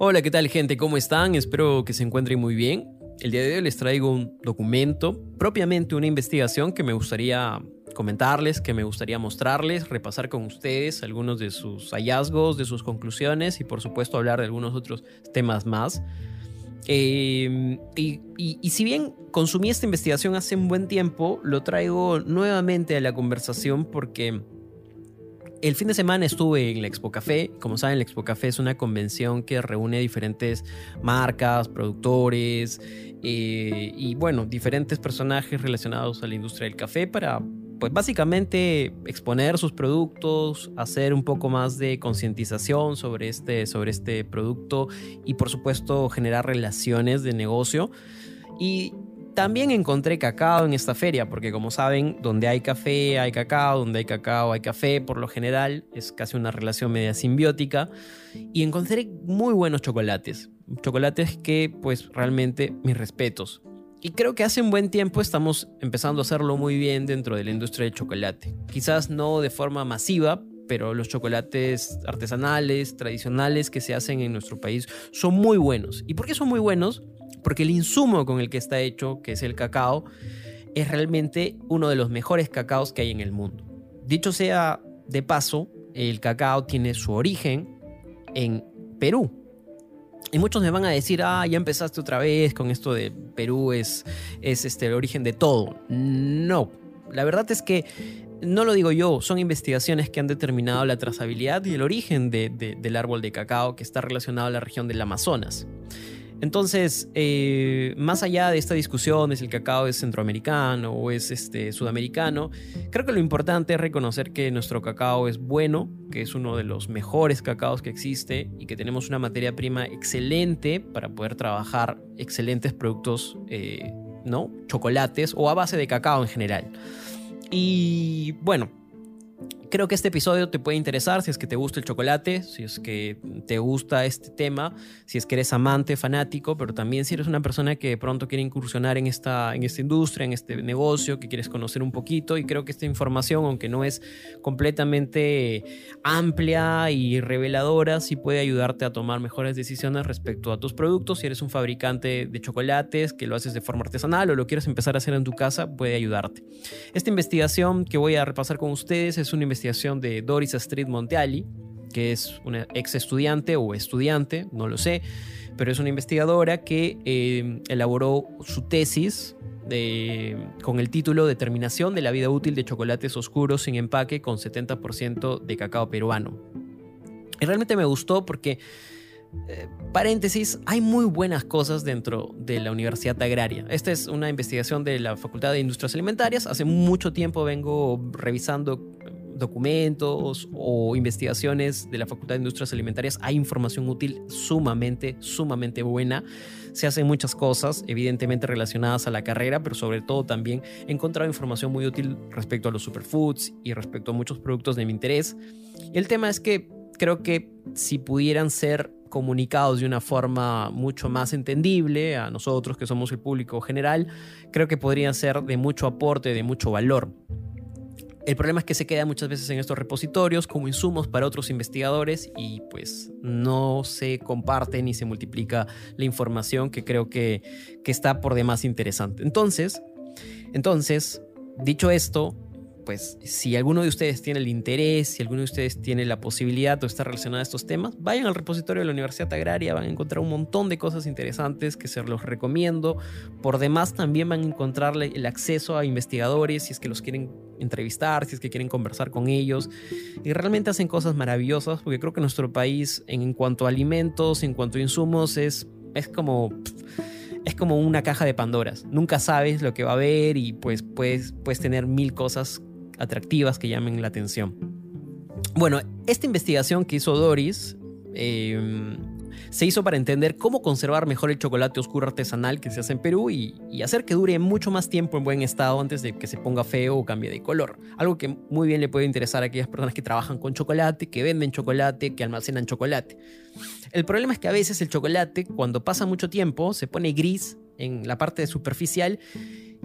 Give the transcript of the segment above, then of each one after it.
Hola, ¿qué tal gente? ¿Cómo están? Espero que se encuentren muy bien. El día de hoy les traigo un documento, propiamente una investigación que me gustaría comentarles, que me gustaría mostrarles, repasar con ustedes algunos de sus hallazgos, de sus conclusiones y por supuesto hablar de algunos otros temas más. Eh, y, y, si bien consumí esta investigación hace un buen tiempo, lo traigo nuevamente a la conversación porque el fin de semana estuve en la Expo Café. Como saben, la Expo Café es una convención que reúne diferentes marcas, productores eh, y, bueno, diferentes personajes relacionados a la industria del café para, pues básicamente, exponer sus productos, hacer un poco más de concientización sobre este, sobre este producto y, por supuesto, generar relaciones de negocio. Y también encontré cacao en esta feria, porque como saben, donde hay café hay cacao, donde hay cacao hay café, por lo general es casi una relación media simbiótica. Y encontré muy buenos chocolates, chocolates que pues realmente mis respetos. Y creo que hace un buen tiempo estamos empezando a hacerlo muy bien dentro de la industria del chocolate. Quizás no de forma masiva, pero los chocolates artesanales, tradicionales que se hacen en nuestro país son muy buenos. ¿Y por qué son muy buenos? Porque el insumo con el que está hecho, que es el cacao, es realmente uno de los mejores cacaos que hay en el mundo. Dicho sea de paso, el cacao tiene su origen en Perú. Y muchos me van a decir, ah, ya empezaste otra vez con esto de Perú es, es este, el origen de todo. No, la verdad es que no lo digo yo, son investigaciones que han determinado la trazabilidad y el origen del árbol de cacao que está relacionado a la región del Amazonas. Entonces, eh, más allá de esta discusión de si el cacao es centroamericano o es este, sudamericano, creo que lo importante es reconocer que nuestro cacao es bueno, que es uno de los mejores cacaos que existe y que tenemos una materia prima excelente para poder trabajar excelentes productos, eh, ¿no? Chocolates o a base de cacao en general. Y bueno, Creo que este episodio te puede interesar si es que te gusta el chocolate, si es que te gusta este tema, si es que eres amante, fanático, pero también si eres una persona que de pronto quiere incursionar en esta, en esta industria, en este negocio, que quieres conocer un poquito. Y creo que esta información, aunque no es completamente amplia y reveladora, sí puede ayudarte a tomar mejores decisiones respecto a tus productos. Si eres un fabricante de chocolates, que lo haces de forma artesanal o lo quieres empezar a hacer en tu casa, puede ayudarte. Esta investigación que voy a repasar con ustedes es una investigación investigación de Doris Astrid Monteali, que es una ex estudiante o estudiante, no lo sé, pero es una investigadora que eh, elaboró su tesis con el título Determinación de la vida útil de chocolates oscuros sin empaque con 70% de cacao peruano. Y realmente me gustó porque, eh, paréntesis, hay muy buenas cosas dentro de la Universidad Agraria. Esta es una investigación de la Facultad de Industrias Alimentarias. Hace mucho tiempo vengo revisando documentos o investigaciones de la Facultad de Industrias Alimentarias hay información útil sumamente, sumamente buena. Se hacen muchas cosas, evidentemente relacionadas a la carrera, pero sobre todo también he encontrado información muy útil respecto a los superfoods y respecto a muchos productos de mi interés. El tema es que creo que si pudieran ser comunicados de una forma mucho más entendible a nosotros que somos el público general, creo que podrían ser de mucho aporte, de mucho valor. El problema es que se queda muchas veces en estos repositorios como insumos para otros investigadores y pues no se comparte ni se multiplica la información que creo que, que está por demás interesante. Entonces, entonces, dicho esto, pues si alguno de ustedes tiene el interés, si alguno de ustedes tiene la posibilidad o está relacionado a estos temas, vayan al repositorio de la Universidad Agraria, van a encontrar un montón de cosas interesantes que se los recomiendo. Por demás, también van a encontrar el acceso a investigadores si es que los quieren entrevistar, si es que quieren conversar con ellos. Y realmente hacen cosas maravillosas porque creo que nuestro país en cuanto a alimentos, en cuanto a insumos, es, es como es como una caja de Pandoras. Nunca sabes lo que va a haber y pues puedes, puedes tener mil cosas atractivas que llamen la atención. Bueno, esta investigación que hizo Doris em, se hizo para entender cómo conservar mejor el chocolate oscuro artesanal que se hace en Perú y, hacer que dure mucho más tiempo en buen estado antes de que se ponga feo o cambie de color. Algo que muy bien le puede interesar a aquellas personas que trabajan con chocolate, que venden chocolate, que almacenan chocolate. El problema es que a veces el chocolate, cuando pasa mucho tiempo, se pone gris en la parte superficial.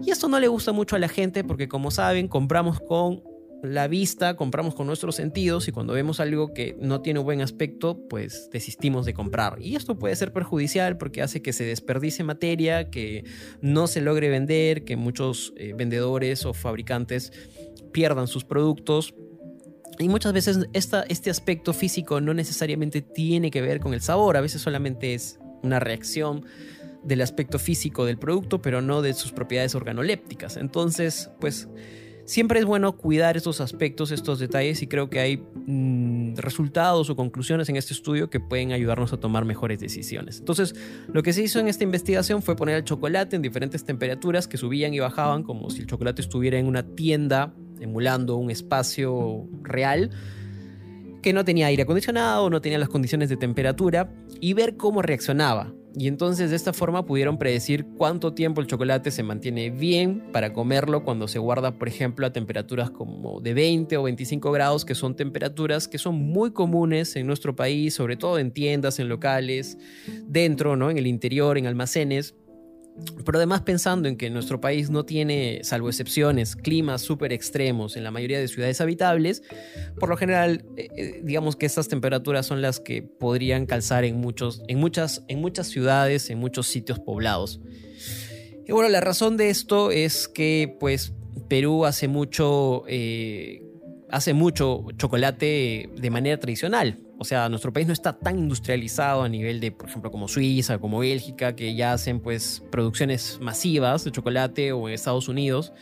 Y esto no le gusta mucho a la gente porque como saben compramos con la vista, compramos con nuestros sentidos y cuando vemos algo que no tiene buen aspecto, pues desistimos de comprar. Y esto puede ser perjudicial porque hace que se desperdice materia, que no se logre vender, que muchos eh, vendedores o fabricantes pierdan sus productos. Y muchas veces esta, este aspecto físico no necesariamente tiene que ver con el sabor, a veces solamente es una reacción del aspecto físico del producto, pero no de sus propiedades organolépticas. Entonces, pues siempre es bueno cuidar estos aspectos, estos detalles y creo que hay mm, resultados o conclusiones en este estudio que pueden ayudarnos a tomar mejores decisiones. Entonces, lo que se hizo en esta investigación fue poner el chocolate en diferentes temperaturas que subían y bajaban como si el chocolate estuviera en una tienda emulando un espacio real que no tenía aire acondicionado, no tenía las condiciones de temperatura y ver cómo reaccionaba. Y entonces de esta forma pudieron predecir cuánto tiempo el chocolate se mantiene bien para comerlo cuando se guarda, por ejemplo, a temperaturas como de 20 o 25 grados, que son temperaturas que son muy comunes en nuestro país, sobre todo en tiendas, en locales, dentro, ¿no? en el interior, en almacenes. Pero además pensando en que nuestro país no tiene, salvo excepciones, climas súper extremos en la mayoría de ciudades habitables, por lo general, eh, eh, digamos que estas temperaturas son las que podrían calzar en, muchos, en, muchas, en muchas ciudades, en muchos sitios poblados. Y bueno, la razón de esto es que pues Perú hace mucho, eh, hace mucho chocolate de manera tradicional. O sea, nuestro país no está tan industrializado a nivel de, por ejemplo, como Suiza, como Bélgica, que ya hacen pues producciones masivas de chocolate o en Estados Unidos.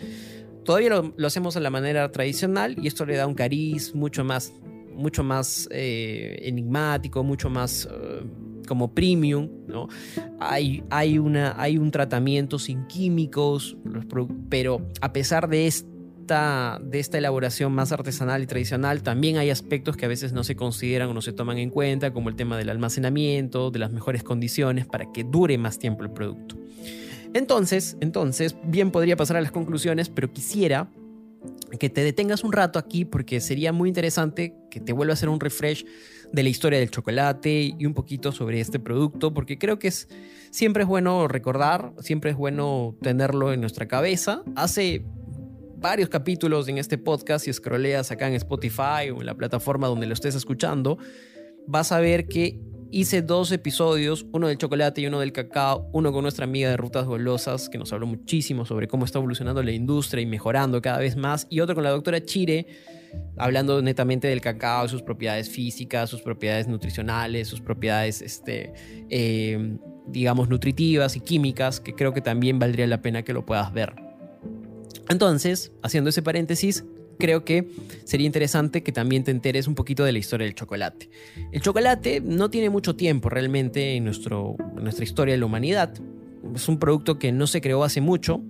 Todavía lo, hacemos a la manera tradicional y esto le da un cariz mucho más, mucho más eh, enigmático, mucho más eh, como premium. ¿no? Hay, hay, una, hay un tratamiento sin químicos, pero a pesar de esto, de esta elaboración más artesanal y tradicional, también hay aspectos que a veces no se consideran o no se toman en cuenta, como el tema del almacenamiento, de las mejores condiciones para que dure más tiempo el producto. Entonces, entonces, bien podría pasar a las conclusiones, pero quisiera que te detengas un rato aquí porque sería muy interesante que te vuelva a hacer un refresh de la historia del chocolate y un poquito sobre este producto, porque creo que es siempre es bueno recordar, siempre es bueno tenerlo en nuestra cabeza. Hace varios capítulos en este podcast, si scrolleas acá en Spotify o en la plataforma donde lo estés escuchando, vas a ver que hice dos episodios, uno del chocolate y uno del cacao, uno con nuestra amiga de Rutas Golosas, que nos habló muchísimo sobre cómo está evolucionando la industria y mejorando cada vez más, y otro con la doctora Chire, hablando netamente del cacao, sus propiedades físicas, sus propiedades nutricionales, sus propiedades, este, eh, digamos, nutritivas y químicas, que creo que también valdría la pena que lo puedas ver. Entonces, haciendo ese paréntesis, creo que sería interesante que también te enteres un poquito de la historia del chocolate. El chocolate no tiene mucho tiempo realmente en, nuestro, nuestra historia de la humanidad. Es un producto que no se creó hace mucho.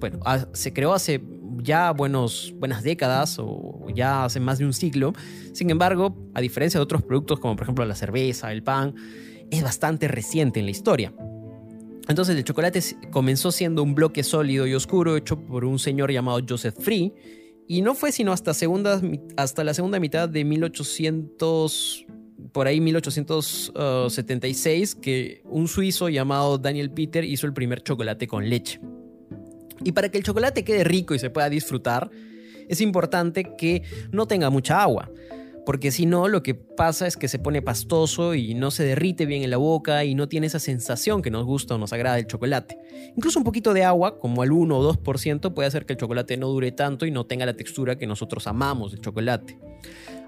Bueno, se creó hace ya buenos, buenas décadas o ya hace más de un siglo. Sin embargo, a diferencia de otros productos como por ejemplo la cerveza, el pan, es bastante reciente en la historia. Entonces el chocolate comenzó siendo un bloque sólido y oscuro hecho por un señor llamado Joseph Free y no fue sino hasta, segunda, hasta la segunda mitad de 1800, por ahí 1876, que un suizo llamado Daniel Peter hizo el primer chocolate con leche. Y para que el chocolate quede rico y se pueda disfrutar, es importante que no tenga mucha agua porque si no, lo que pasa es que se pone pastoso y no se derrite bien en la boca y no tiene esa sensación que nos gusta o nos agrada el chocolate. Incluso un poquito de agua, como al 1 o 2%, puede hacer que el chocolate no dure tanto y no tenga la textura que nosotros amamos del chocolate.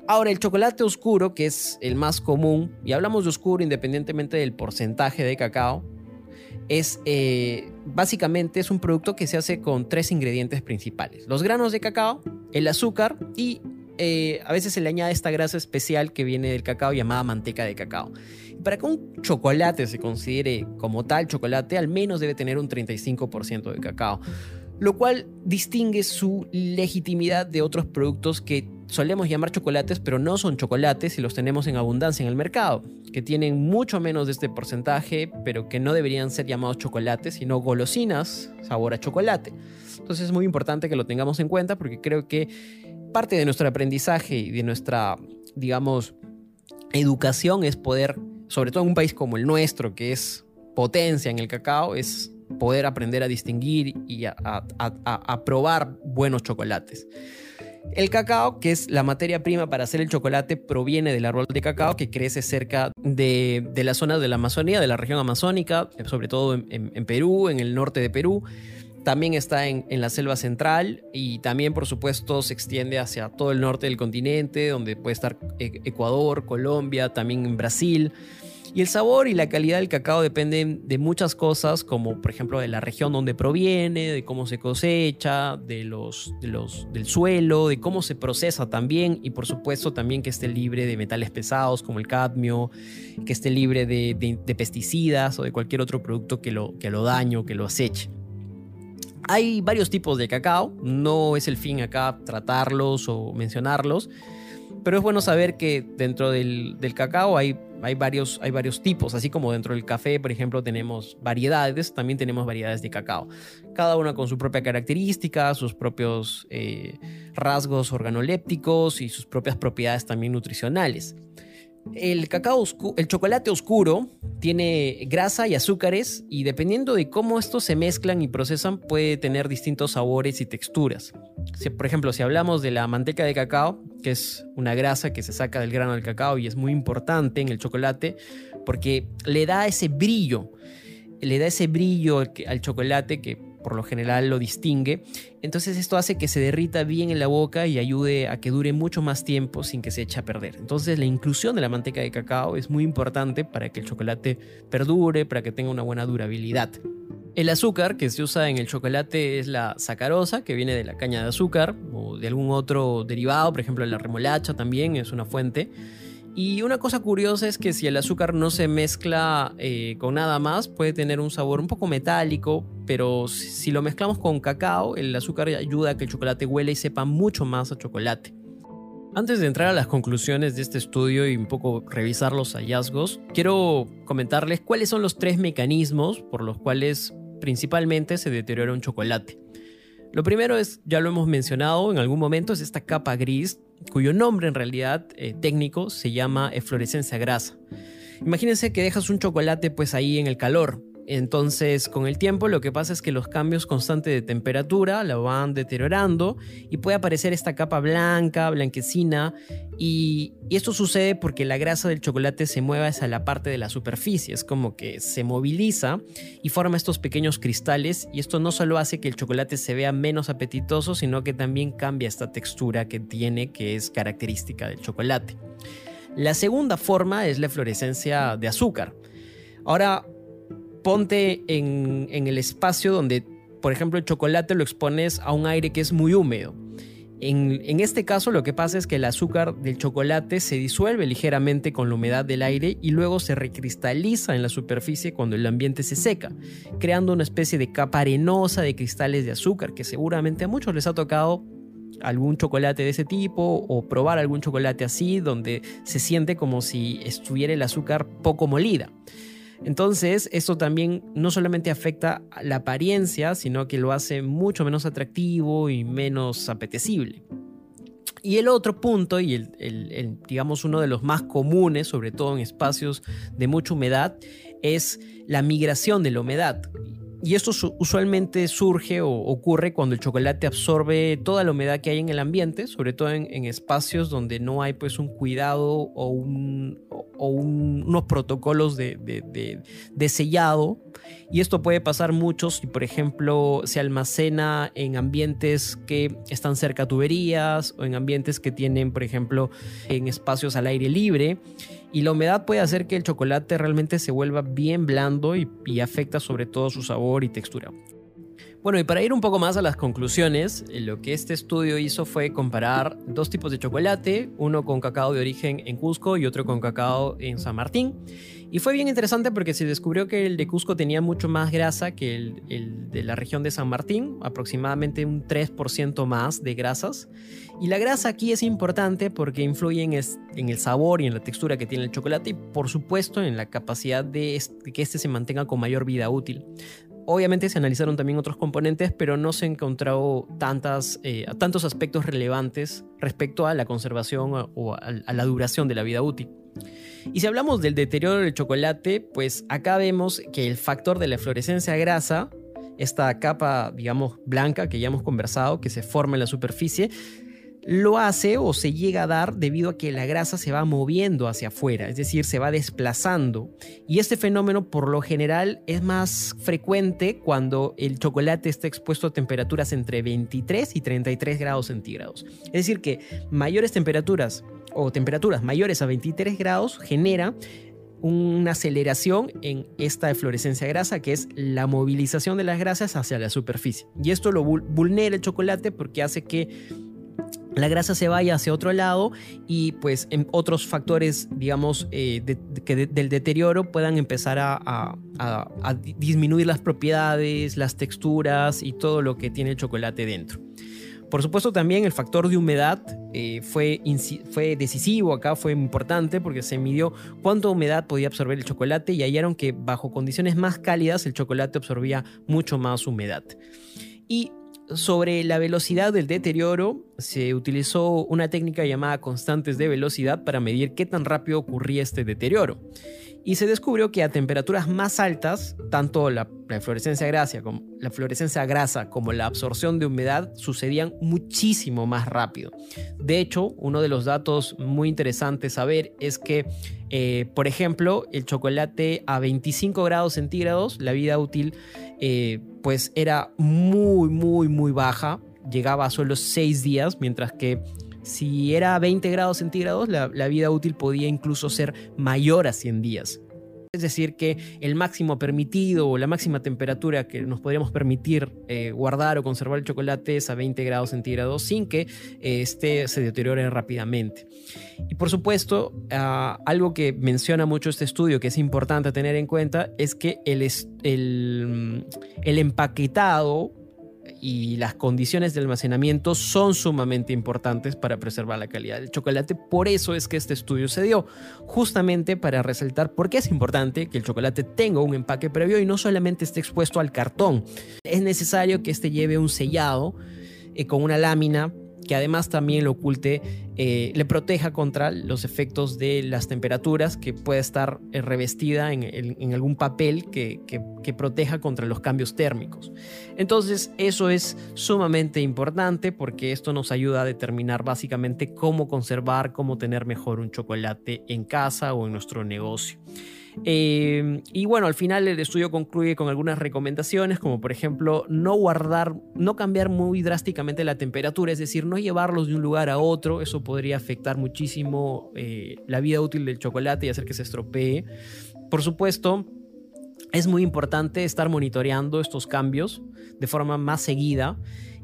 Ahora, el chocolate oscuro, que es el más común, y hablamos de oscuro independientemente del porcentaje de cacao, es eh, básicamente es un producto que se hace con tres ingredientes principales: los granos de cacao, el azúcar y eh, a veces se le añade esta grasa especial que viene del cacao llamada manteca de cacao. Para que un chocolate se considere como tal chocolate, al menos debe tener un 35% de cacao, lo cual distingue su legitimidad de otros productos que solemos llamar chocolates, pero no son chocolates y los tenemos en abundancia en el mercado, que tienen mucho menos de este porcentaje, pero que no deberían ser llamados chocolates, sino golosinas sabor a chocolate. Entonces es muy importante que lo tengamos en cuenta porque creo que parte de nuestro aprendizaje y de nuestra, digamos, educación es poder, sobre todo en un país como el nuestro, que es potencia en el cacao, es poder aprender a distinguir y a, probar buenos chocolates. El cacao, que es la materia prima para hacer el chocolate, proviene del árbol de cacao que crece cerca de, de la zona de la Amazonía, de la región amazónica, sobre todo en, Perú, en el norte de Perú. También está en, en, la selva central y también, por supuesto, se extiende hacia todo el norte del continente, donde puede estar e, Ecuador, Colombia, también en Brasil. Y el sabor y la calidad del cacao dependen de muchas cosas, como por ejemplo de la región donde proviene, de cómo se cosecha, de los, los, del suelo, de cómo se procesa también y por supuesto también que esté libre de metales pesados como el cadmio, que esté libre de, pesticidas o de cualquier otro producto que lo, que lo dañe o que lo aceche. Hay varios tipos de cacao, no es el fin acá tratarlos o mencionarlos, pero es bueno saber que dentro del, cacao hay hay varios, hay varios tipos, así como dentro del café, por ejemplo, tenemos variedades, también tenemos variedades de cacao, cada una con su propia característica, sus propios eh, rasgos organolépticos y sus propias propiedades también nutricionales. El cacao, el chocolate oscuro tiene grasa y azúcares y dependiendo de cómo estos se mezclan y procesan puede tener distintos sabores y texturas. por ejemplo, si hablamos de la manteca de cacao, que es una grasa que se saca del grano del cacao y es muy importante en el chocolate porque le da ese brillo, le da ese brillo al chocolate que por lo general lo distingue. Entonces esto hace que se derrita bien en la boca y ayude a que dure mucho más tiempo sin que se eche a perder. Entonces la inclusión de la manteca de cacao es muy importante para que el chocolate perdure, para que tenga una buena durabilidad. El azúcar que se usa en el chocolate es la sacarosa, que viene de la caña de azúcar o de algún otro derivado, por ejemplo la remolacha también es una fuente. Y una cosa curiosa es que si el azúcar no se mezcla eh, con nada más, puede tener un sabor un poco metálico, pero si lo mezclamos con cacao, el azúcar ayuda a que el chocolate huele y sepa mucho más a chocolate. Antes de entrar a las conclusiones de este estudio y un poco revisar los hallazgos, quiero comentarles cuáles son los tres mecanismos por los cuales principalmente se deteriora un chocolate. Lo primero es, ya lo hemos mencionado en algún momento, es esta capa gris cuyo nombre en realidad eh, técnico se llama eflorescencia grasa. Imagínense que dejas un chocolate pues ahí en el calor entonces, con el tiempo lo que pasa es que los cambios constantes de temperatura la van deteriorando y puede aparecer esta capa blanca, blanquecina, y, esto sucede porque la grasa del chocolate se mueve hacia la parte de la superficie, es como que se moviliza y forma estos pequeños cristales, y esto no solo hace que el chocolate se vea menos apetitoso, sino que también cambia esta textura que tiene, que es característica del chocolate. La segunda forma es la fluorescencia de azúcar. Ahora, ponte en, el espacio donde, por ejemplo, el chocolate lo expones a un aire que es muy húmedo. En, este caso lo que pasa es que el azúcar del chocolate se disuelve ligeramente con la humedad del aire y luego se recristaliza en la superficie cuando el ambiente se seca, creando una especie de capa arenosa de cristales de azúcar que seguramente a muchos les ha tocado algún chocolate de ese tipo o probar algún chocolate así donde se siente como si estuviera el azúcar poco molida. Entonces, esto también no solamente afecta la apariencia, sino que lo hace mucho menos atractivo y menos apetecible. Y el otro punto, y el, digamos uno de los más comunes, sobre todo en espacios de mucha humedad, es la migración de la humedad. Y esto usualmente surge o ocurre cuando el chocolate absorbe toda la humedad que hay en el ambiente, sobre todo en, espacios donde no hay pues un cuidado o, unos protocolos de, sellado. Y esto puede pasar mucho si, por ejemplo, se almacena en ambientes que están cerca a tuberías o en ambientes que tienen, por ejemplo, en espacios al aire libre. Y la humedad puede hacer que el chocolate realmente se vuelva bien blando y, afecta sobre todo su sabor y textura. Bueno, y para ir un poco más a las conclusiones, eh, lo que este estudio hizo fue comparar dos tipos de chocolate, uno con cacao de origen en Cusco y otro con cacao en San Martín. Y fue bien interesante porque se descubrió que el de Cusco tenía mucho más grasa que el, de la región de San Martín, aproximadamente un 3% más de grasas. Y la grasa aquí es importante porque influye en, en, el sabor y en la textura que tiene el chocolate y por supuesto en la capacidad de, que este se mantenga con mayor vida útil. Obviamente se analizaron también otros componentes, pero no se encontró tantas, eh, tantos aspectos relevantes respecto a la conservación o a la duración de la vida útil. Y si hablamos del deterioro del chocolate, pues acá vemos que el factor de la fluorescencia grasa, esta capa, digamos, blanca que ya hemos conversado, que se forma en la superficie, lo hace o se llega a dar debido a que la grasa se va moviendo hacia afuera, es decir, se va desplazando. Y este fenómeno por lo general es más frecuente cuando el chocolate está expuesto a temperaturas entre 23 y 33 grados centígrados. Es decir, que mayores temperaturas o temperaturas mayores a 23 grados genera una aceleración en esta eflorescencia grasa, que es la movilización de las grasas hacia la superficie. Y esto lo vulnera el chocolate porque hace que la grasa se vaya hacia otro lado y pues en otros factores, digamos, eh, del deterioro puedan empezar a, disminuir las propiedades, las texturas y todo lo que tiene el chocolate dentro. Por supuesto también el factor de humedad eh, fue, fue decisivo acá, fue importante porque se midió cuánta humedad podía absorber el chocolate y hallaron que bajo condiciones más cálidas el chocolate absorbía mucho más humedad. Y sobre la velocidad del deterioro, se utilizó una técnica llamada constantes de velocidad para medir qué tan rápido ocurría este deterioro. Y se descubrió que a temperaturas más altas, tanto la, fluorescencia grasa, como, la grasa como la absorción de humedad sucedían muchísimo más rápido. De hecho, uno de los datos muy interesantes a ver es que, eh, por ejemplo, el chocolate a 25 grados centígrados, la vida útil eh, pues era muy, muy, muy baja. Llegaba a solo 6 días, mientras que si era 20 grados centígrados, la, vida útil podía incluso ser mayor a 100 días. Es decir, que el máximo permitido o la máxima temperatura que nos podríamos permitir eh, guardar o conservar el chocolate es a 20 grados centígrados sin que este se deteriore rápidamente. Y por supuesto, ah, algo que menciona mucho este estudio que es importante tener en cuenta es que el empaquetado y las condiciones de almacenamiento son sumamente importantes para preservar la calidad del chocolate. Por eso es que este estudio se dio, justamente para resaltar por qué es importante que el chocolate tenga un empaque previo y no solamente esté expuesto al cartón. Es necesario que este lleve un sellado eh, con una lámina que además también lo oculte, eh, le proteja contra los efectos de las temperaturas, que puede estar eh, revestida en, algún papel que, que, proteja contra los cambios térmicos. Entonces, eso es sumamente importante porque esto nos ayuda a determinar básicamente cómo conservar, cómo tener mejor un chocolate en casa o en nuestro negocio. Eh, y bueno, al final el estudio concluye con algunas recomendaciones, como por ejemplo no guardar, no cambiar muy drásticamente la temperatura, es decir, no llevarlos de un lugar a otro, eso podría afectar muchísimo eh, la vida útil del chocolate y hacer que se estropee. Por supuesto, es muy importante estar monitoreando estos cambios de forma más seguida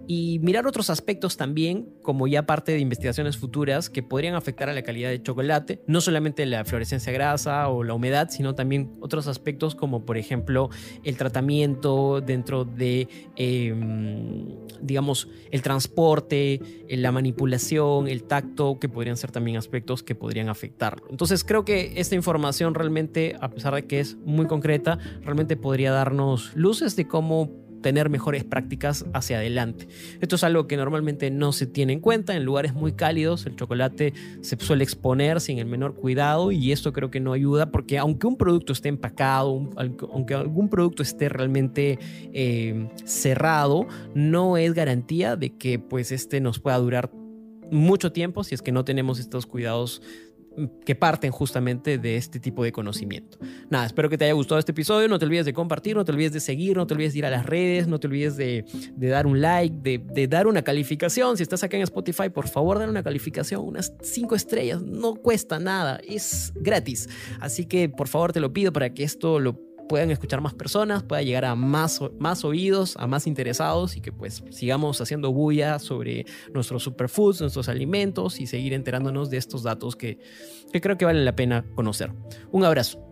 y mirar otros aspectos también, como ya parte de investigaciones futuras que podrían afectar a la calidad del chocolate, no solamente la fluorescencia grasa o la humedad, sino también otros aspectos como por ejemplo el tratamiento dentro de, em, digamos, el transporte, la manipulación, el tacto, que podrían ser también aspectos que podrían afectarlo. Entonces creo que esta información realmente, a pesar de que es muy concreta, realmente podría darnos luces de cómo tener mejores prácticas hacia adelante. Esto es algo que normalmente no se tiene en cuenta. En lugares muy cálidos el chocolate se suele exponer sin el menor cuidado y esto creo que no ayuda porque aunque un producto esté empacado, aunque algún producto esté realmente eh, cerrado, no es garantía de que pues este nos pueda durar mucho tiempo si es que no tenemos estos cuidados que parten justamente de este tipo de conocimiento. Nada, espero que te haya gustado este episodio. No te olvides de compartir, no te olvides de seguir, no te olvides de ir a las redes, no te olvides de, dar un like, de, dar una calificación. Si estás acá en Spotify, por favor, dale una calificación, unas cinco estrellas. No cuesta nada, es gratis. Así que por favor te lo pido para que esto lo puedan escuchar más personas, pueda llegar a más, más oídos, a más interesados y que pues sigamos haciendo bulla sobre nuestros superfoods, nuestros alimentos y seguir enterándonos de estos datos que, que creo que valen la pena conocer. Un abrazo.